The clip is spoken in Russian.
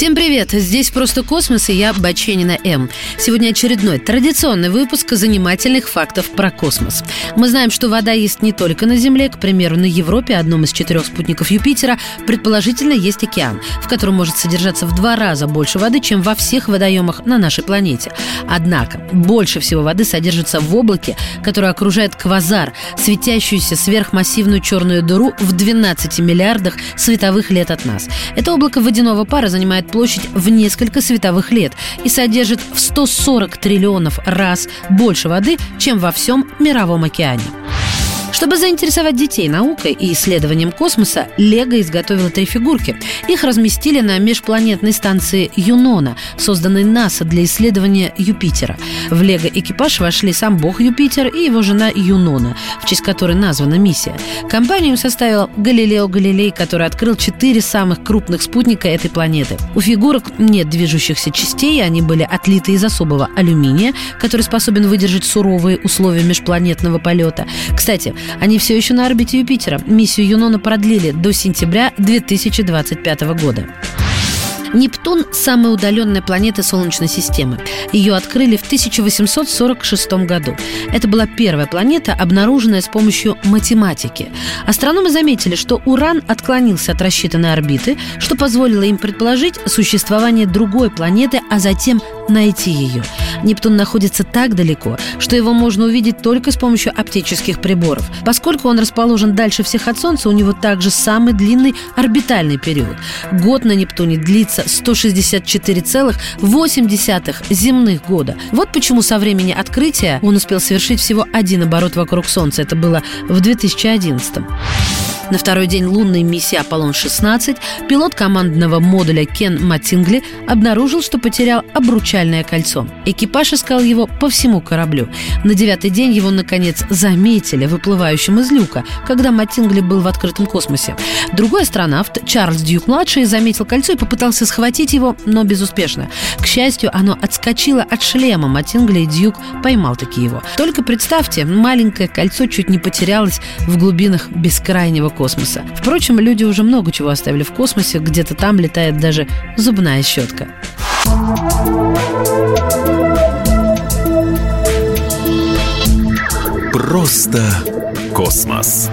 Всем привет! Здесь «Просто космос» и я, Баченина М. Сегодня очередной традиционный выпуск занимательных фактов про космос. Мы знаем, что вода есть не только на Земле. К примеру, на Европе, одном из четырех спутников Юпитера, предположительно есть океан, в котором может содержаться в два раза больше воды, чем во всех водоемах на нашей планете. Однако, больше всего воды содержится в облаке, которое окружает квазар, светящуюся сверхмассивную черную дыру в 12 миллиардах световых лет от нас. Это облако водяного пара занимает площадь в несколько световых лет и содержит в 140 триллионов раз больше воды, чем во всем мировом океане. Чтобы заинтересовать детей наукой и исследованием космоса, Лего изготовила три фигурки. Их разместили на межпланетной станции Юнона, созданной НАСА для исследования Юпитера. В Лего-экипаж вошли сам бог Юпитер и его жена Юнона, в честь которой названа миссия. Компанию составил Галилео Галилей, который открыл четыре самых крупных спутника этой планеты. У фигурок нет движущихся частей, они были отлиты из особого алюминия, который способен выдержать суровые условия межпланетного полета. Кстати, они все еще на орбите Юпитера. Миссию Юнона продлили до сентября 2025 года. Нептун – самая удаленная планета Солнечной системы. Ее открыли в 1846 году. Это была первая планета, обнаруженная с помощью математики. Астрономы заметили, что Уран отклонился от рассчитанной орбиты, что позволило им предположить существование другой планеты, а затем найти ее. Нептун находится так далеко, что его можно увидеть только с помощью оптических приборов. Поскольку он расположен дальше всех от Солнца, у него также самый длинный орбитальный период. Год на Нептуне длится 164,8 земных года. Вот почему со времени открытия он успел совершить всего один оборот вокруг Солнца. Это было в 2011 -м. На второй день лунной миссии «Аполлон-16» пилот командного модуля Кен Матингли обнаружил, что потерял обручальное кольцо. Экипаж искал его по всему кораблю. На девятый день его, наконец, заметили выплывающим из люка, когда Матингли был в открытом космосе. Другой астронавт, Чарльз Дьюк-младший, заметил кольцо и попытался схватить его, но безуспешно. К счастью, оно отскочило от шлема Матингли, и Дьюк поймал таки его. Только представьте, маленькое кольцо чуть не потерялось в глубинах бескрайнего космоса. Впрочем, люди уже много чего оставили в космосе, где-то там летает даже зубная щетка. Просто космос.